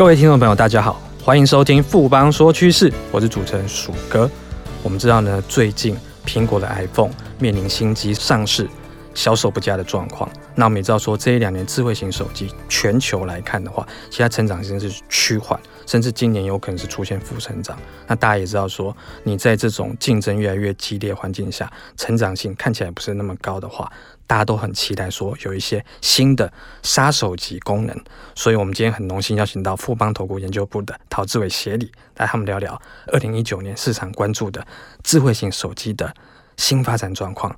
各位听众朋友，大家好，欢迎收听富邦说趋势，我是主持人鼠哥。我们知道呢，最近苹果的 iPhone 面临新机上市，销售不佳的状况。那我们也知道说，这一两年智慧型手机全球来看的话，其他成长性是趋缓，甚至今年有可能是出现负成长。那大家也知道说，你在这种竞争越来越激烈环境下，成长性看起来不是那么高的话。大家都很期待说有一些新的杀手级功能，所以我们今天很荣幸邀请到富邦投顾研究部的陶志伟协理来他们聊聊二零一九年市场关注的智慧型手机的新发展状况，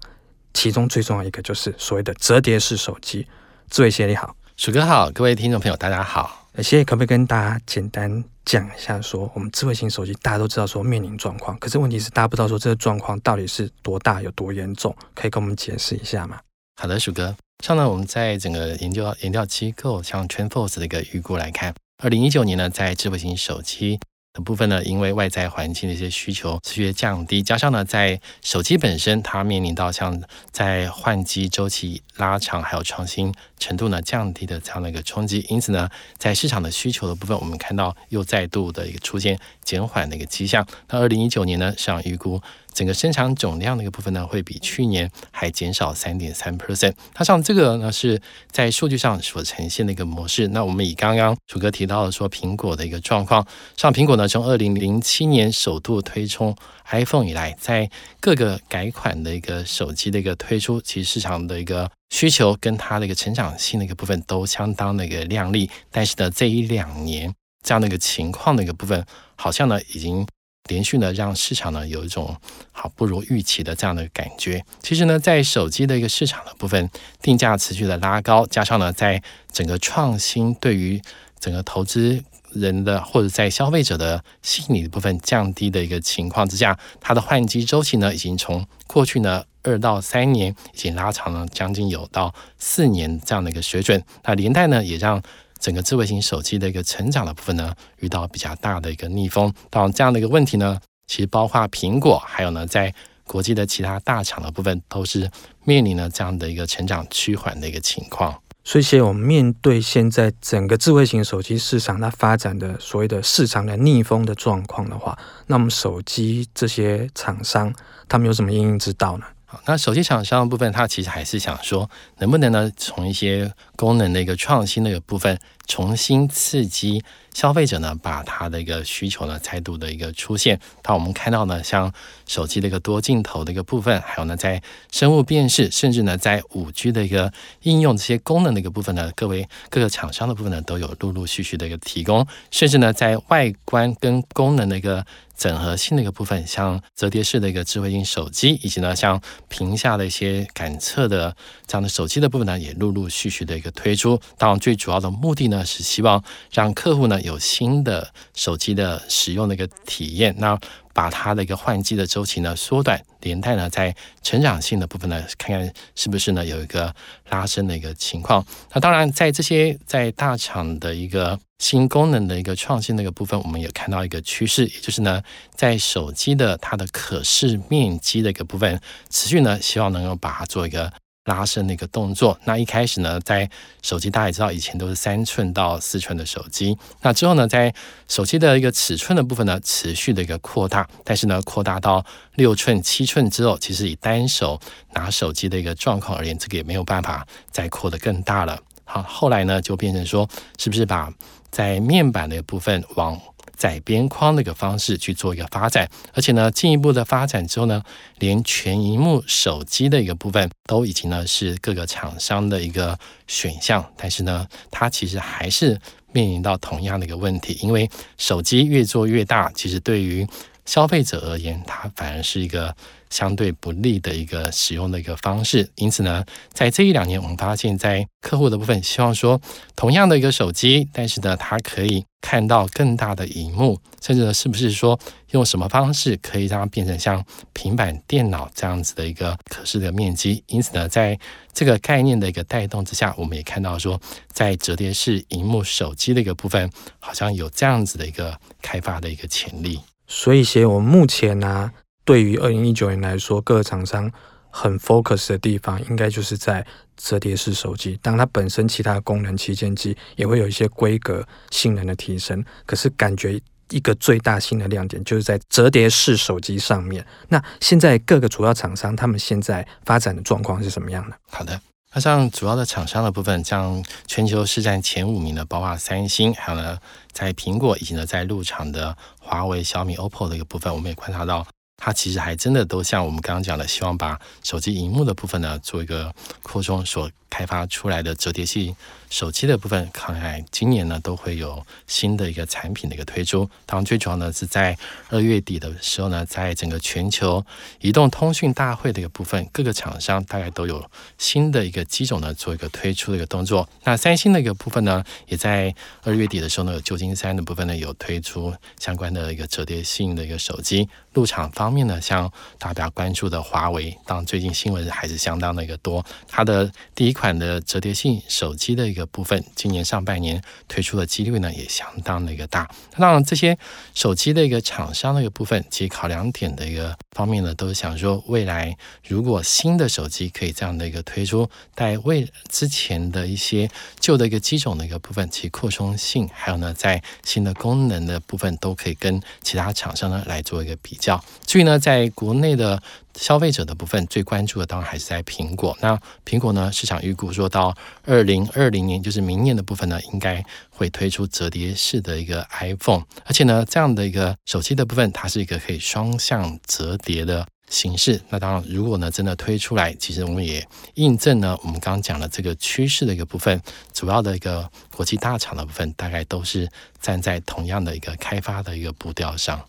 其中最重要一个就是所谓的折叠式手机。志伟协理好，鼠哥好，各位听众朋友大家好。协理可不可以跟大家简单讲一下说，我们智慧型手机大家都知道说面临状况，可是问题是大家不知道说这个状况到底是多大有多严重，可以跟我们解释一下吗？好的，鼠哥。像呢，我们在整个研究研究机构，像 TrendForce 的一个预估来看，二零一九年呢，在智慧型手机的部分呢，因为外在环境的一些需求持续降低，加上呢，在手机本身它面临到像在换机周期拉长，还有创新程度呢降低的这样的一个冲击，因此呢，在市场的需求的部分，我们看到又再度的一个出现减缓的一个迹象。那二零一九年呢，市场预估整个生产总量的一个部分呢，会比去年还减少三点三 percent。它像这个呢，是在数据上所呈现的一个模式。那我们以刚刚楚哥提到的说，苹果的一个状况，像苹果呢。从二零零七年首度推出 iPhone 以来，在各个改款的一个手机的一个推出，其实市场的一个需求跟它的一个成长性的一个部分都相当的一个亮丽。但是呢，这一两年这样的一个情况的一个部分，好像呢已经连续呢让市场呢有一种好不如预期的这样的感觉。其实呢，在手机的一个市场的部分，定价持续的拉高，加上呢，在整个创新对于整个投资。人的或者在消费者的心理的部分降低的一个情况之下，它的换机周期呢，已经从过去呢二到三年，已经拉长了将近有到四年这样的一个水准。那连带呢，也让整个智慧型手机的一个成长的部分呢，遇到比较大的一个逆风。当然，这样的一个问题呢，其实包括苹果，还有呢，在国际的其他大厂的部分，都是面临了这样的一个成长趋缓的一个情况。所以，现在我们面对现在整个智慧型手机市场它发展的所谓的市场的逆风的状况的话，那我们手机这些厂商他们有什么应用之道呢？那手机厂商的部分，它其实还是想说，能不能呢，从一些功能的一个创新的一个部分，重新刺激。消费者呢，把他的一个需求呢，再度的一个出现。当我们看到呢，像手机的一个多镜头的一个部分，还有呢，在生物辨识，甚至呢，在五 G 的一个应用这些功能的一个部分呢，各位各个厂商的部分呢，都有陆陆续续的一个提供。甚至呢，在外观跟功能的一个整合性的一个部分，像折叠式的一个智慧型手机，以及呢，像屏下的一些感测的这样的手机的部分呢，也陆陆续续的一个推出。当然，最主要的目的呢，是希望让客户呢。有新的手机的使用的一个体验，那把它的一个换机的周期呢缩短，连带呢在成长性的部分呢，看看是不是呢有一个拉升的一个情况。那当然，在这些在大厂的一个新功能的一个创新的一个部分，我们也看到一个趋势，也就是呢在手机的它的可视面积的一个部分，持续呢希望能够把它做一个。拉伸的一个动作。那一开始呢，在手机大家也知道，以前都是三寸到四寸的手机。那之后呢，在手机的一个尺寸的部分呢，持续的一个扩大。但是呢，扩大到六寸、七寸之后，其实以单手拿手机的一个状况而言，这个也没有办法再扩得更大了。好，后来呢，就变成说，是不是把在面板的部分往窄边框的一个方式去做一个发展，而且呢，进一步的发展之后呢，连全荧幕手机的一个部分都已经呢是各个厂商的一个选项。但是呢，它其实还是面临到同样的一个问题，因为手机越做越大，其实对于消费者而言，它反而是一个。相对不利的一个使用的一个方式，因此呢，在这一两年，我们发现，在客户的部分，希望说同样的一个手机，但是呢，它可以看到更大的荧幕，甚至呢，是不是说用什么方式可以让它变成像平板电脑这样子的一个可视的面积？因此呢，在这个概念的一个带动之下，我们也看到说，在折叠式荧幕手机的一个部分，好像有这样子的一个开发的一个潜力。所以，写我们目前呢、对于二零一九年来说，各个厂商很 focus 的地方，应该就是在折叠式手机，当它本身其他的功能旗舰机也会有一些规格性能的提升，可是感觉一个最大新的亮点就是在折叠式手机上面。那现在各个主要厂商他们现在发展的状况是什么样的？好的。那像主要的厂商的部分，像全球市占前五名的，包括三星，还有呢，在苹果以及呢在入场的华为、小米、OPPO 的一个部分，我们也观察到。它其实还真的都像我们刚刚讲的，希望把手机荧幕的部分呢做一个扩充，所开发出来的折叠性手机的部分，看来今年呢都会有新的一个产品的一个推出。当然，最主要呢是在二月底的时候呢，在整个全球移动通讯大会的一个部分，各个厂商大概都有新的一个机种呢做一个推出的一个动作。那三星的一个部分呢，也在二月底的时候呢，旧金山的部分呢有推出相关的一个折叠性的一个手机。入场方面呢，像大家关注的华为，当然最近新闻还是相当的一个多。它的第一款款的折叠性手机的一个部分，今年上半年推出的几率呢也相当的一个大。当然，这些手机的一个厂商的一个部分，其实考量点的一个方面呢，都想说未来如果新的手机可以这样的一个推出，在未之前的一些旧的一个机种的一个部分，其扩充性，还有呢在新的功能的部分，都可以跟其他厂商呢来做一个比。至于呢，在国内的消费者的部分，最关注的当然还是在苹果。那苹果呢，市场预估说到二零二零年，就是明年的部分呢，应该会推出折叠式的一个 iPhone。而且呢，这样的一个手机的部分，它是一个可以双向折叠的形式。那当然，如果呢真的推出来，其实我们也印证了我们刚刚讲的这个趋势的一个部分，主要的一个国际大厂的部分，大概都是站在同样的一个开发的一个步调上。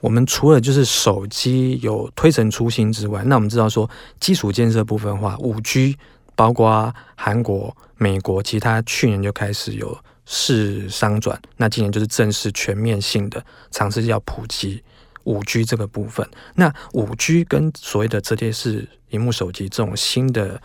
我们除了就是手机有推陈出新之外，那我们知道说基础建设部分的话，五 G 包括韩国、美国，其他去年就开始有试商转，那今年就是正式全面性的尝试要普及五 G 这个部分。那五 G 跟所谓的折叠式萤幕手机这种新的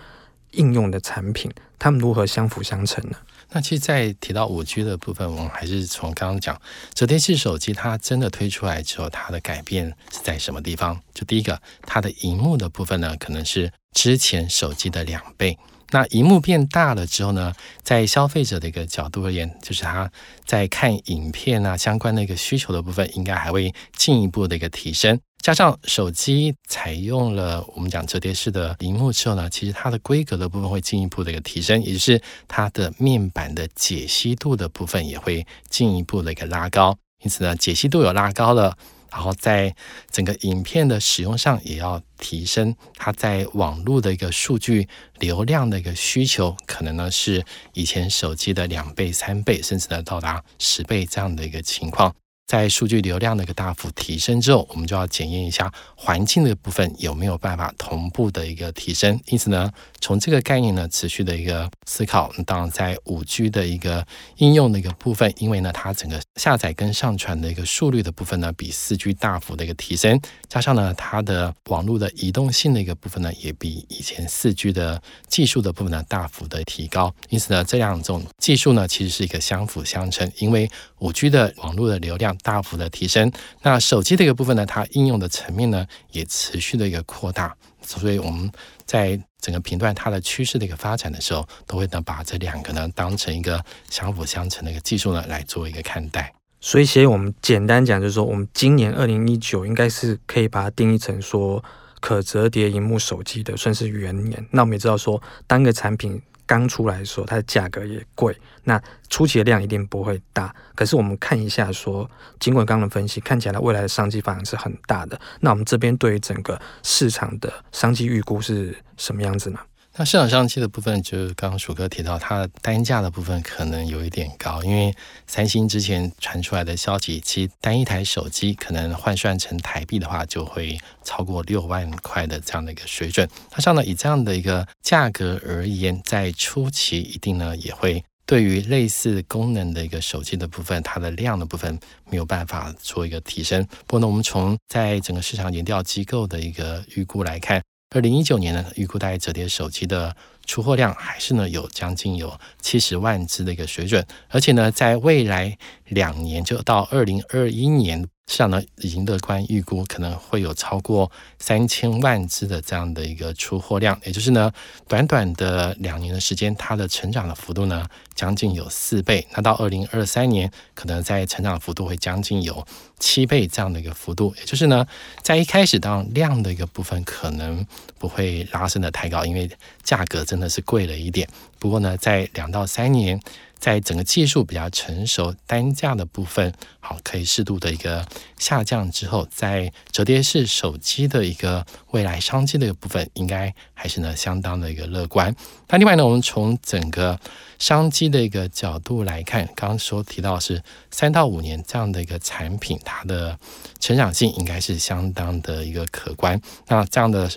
应用的产品，它们如何相辅相成呢？那其实，在提到五 G 的部分，我们还是从刚刚讲折叠式手机，它真的推出来之后，它的改变是在什么地方？就第一个，它的荧幕的部分呢，可能是之前手机的两倍。那荧幕变大了之后呢，在消费者的一个角度而言，就是他在看影片啊相关的一个需求的部分，应该还会进一步的一个提升。加上手机采用了我们讲折叠式的荧幕之后呢，其实它的规格的部分会进一步的一个提升，也就是它的面板的解析度的部分也会进一步的一个拉高。因此呢，解析度有拉高了。然后在整个影片的使用上也要提升，它在网络的一个数据流量的一个需求，可能呢是以前手机的两倍、三倍，甚至呢到达十倍这样的一个情况。在数据流量的一个大幅提升之后，我们就要检验一下环境的部分有没有办法同步的一个提升。因此呢，从这个概念呢，持续的一个思考。当然，在五 G 的一个应用的一个部分，因为呢，它整个下载跟上传的一个速率的部分呢，比四 G 大幅的一个提升，加上呢，它的网络的移动性的一个部分呢，也比以前四 G 的技术的部分呢，大幅的提高。因此呢，这两种技术呢，其实是一个相辅相成，因为五 G 的网络的流量大幅的提升，那手机的一个部分呢，它应用的层面呢也持续的一个扩大，所以我们在整个频段它的趋势的一个发展的时候，都会呢把这两个呢当成一个相辅相成的一个技术呢来做一个看待。所以，其实我们简单讲，就是说，我们今年二零一九应该是可以把它定义成说可折叠荧幕手机的算是元年。那我们也知道说，单个产品。刚出来的时候，它的价格也贵，那初期的量一定不会大。可是我们看一下说，尽管刚刚的分析，看起来未来的商机反而是很大的。那我们这边对于整个市场的商机预估是什么样子呢？那市场商机的部分，就是刚刚鼠哥提到，它的单价的部分可能有一点高，因为三星之前传出来的消息，其实单一台手机可能换算成台币的话，就会超过六万块的这样的一个水准。它上呢，以这样的一个价格而言，在初期一定呢也会对于类似功能的一个手机的部分，它的量的部分没有办法做一个提升。不过呢，我们从在整个市场研调机构的一个预估来看。二零一九年呢，预估大概折叠手机的出货量还是呢有将近有七十万只的一个水准，而且呢，在未来两年就到二零二一年。市场呢已经乐观预估，可能会有超过三千万只的这样的一个出货量，也就是呢，短短的两年的时间，它的成长的幅度呢将近有四倍。那到二零二三年，可能在成长幅度会将近有七倍这样的一个幅度。也就是呢，在一开始当量的一个部分可能不会拉升的太高，因为价格在真的是贵了一点。不过呢，在两到三年。在整个技术比较成熟，单价的部分好，可以适度的一个下降之后，在折叠式手机的一个未来商机的一个部分，应该还是呢相当的一个乐观。那另外呢，我们从整个商机的一个角度来看，刚刚说提到是三到五年这样的一个产品，它的成长性应该是相当的一个可观。那这样的。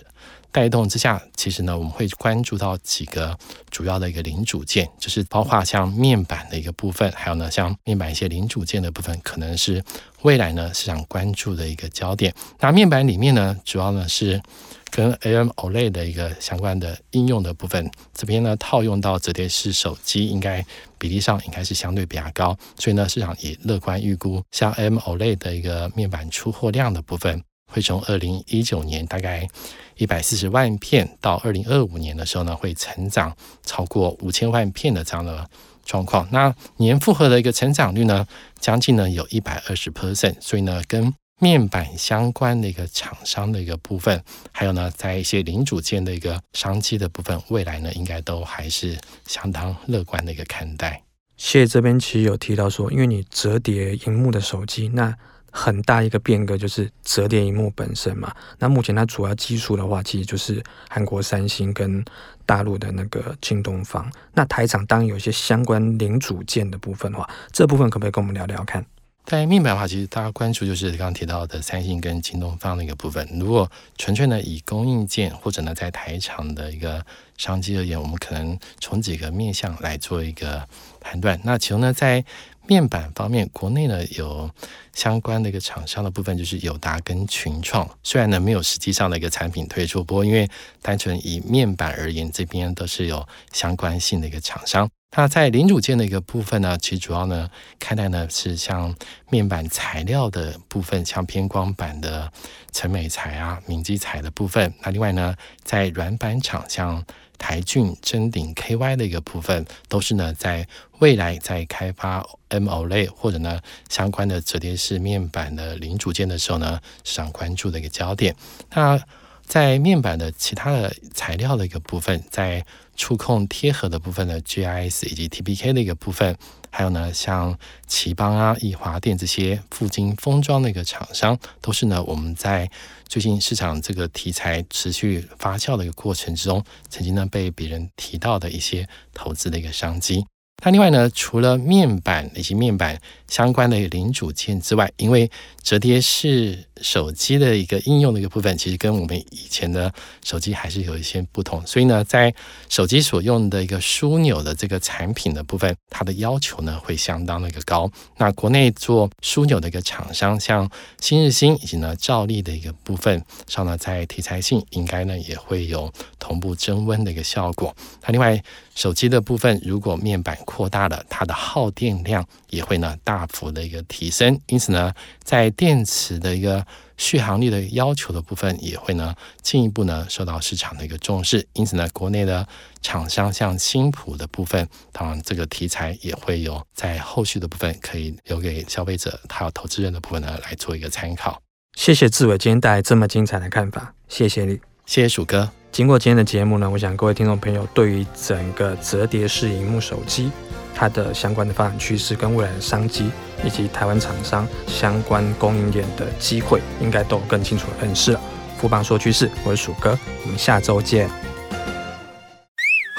带动之下，其实呢，我们会关注到几个主要的一个零组件，就是包括像面板的一个部分，还有呢，像面板一些零组件的部分，可能是未来呢市场关注的一个焦点。那面板里面呢，主要呢是跟 AMOLED 的一个相关的应用的部分，这边呢套用到折叠式手机，应该比例上应该是相对比较高，所以呢，市场也乐观预估，像 AMOLED 的一个面板出货量的部分。会从二零一九年大概一百四十万片，到二零二五年的时候呢，会成长超过五千万片的这样的状况。那年复合的一个成长率呢，将近呢有一百二十 percent。所以呢，跟面板相关的一个厂商的一个部分，还有呢，在一些零组件的一个商机的部分，未来呢，应该都还是相当乐观的一个看待。谢这边其实有提到说，因为你折叠荧幕的手机，那很大一个变革就是折叠荧幕本身嘛。那目前它主要技术的话，其实就是韩国三星跟大陆的那个京东方。那台厂当然有一些相关零组件的部分的话，这部分可不可以跟我们聊聊看？在面板的话，其实大家关注就是刚刚提到的三星跟京东方的一个部分。如果纯粹呢以供应件或者呢在台厂的一个商机而言，我们可能从几个面向来做一个判断。那其中呢在面板方面，国内呢有相关的一个厂商的部分，就是友达跟群创。虽然呢没有实际上的一个产品推出，不过因为单纯以面板而言，这边都是有相关性的一个厂商。那在零组件的一个部分呢，其实主要呢看待呢是像面板材料的部分，像偏光板的成美材啊、明基材的部分。那另外呢，在软板厂像台郡、臻鼎、KY 的一个部分，都是呢在未来在开发 MO 类或者呢相关的折叠式面板的零组件的时候呢，市场关注的一个焦点。那在面板的其他的材料的一个部分，在触控贴合的部分的，GIS 以及 TPK 的一个部分，还有呢像奇邦啊、易华电这些附晶封装的一个厂商，都是呢我们在最近市场这个题材持续发酵的一个过程之中，曾经呢被别人提到的一些投资的一个商机。那另外呢，除了面板以及面板相关的零组件之外，因为折叠式手机的一个应用的一个部分，其实跟我们以前的手机还是有一些不同，所以呢，在手机所用的一个枢纽的这个产品的部分，它的要求呢会相当的一个高。那国内做枢纽的一个厂商，像新日新以及呢兆利的一个部分上呢，在题材性应该呢也会有同步增温的一个效果。那另外手机的部分，如果面板扩大了，它的耗电量也会呢大幅的一个提升，因此呢，在电池的一个续航力的要求的部分，也会呢进一步呢受到市场的一个重视。因此呢，国内的厂商像新普的部分，当然这个题材也会有在后续的部分可以留给消费者还有投资人的部分呢来做一个参考。谢谢志伟今天带来这么精彩的看法，谢谢你，谢谢鼠哥。经过今天的节目呢，我想各位听众朋友对于整个折叠式荧幕手机，它的相关的发展趋势跟未来的商机，以及台湾厂商相关供应链的机会，应该都更清楚的认识了。富邦说趋势，我是鼠哥，我们下周见。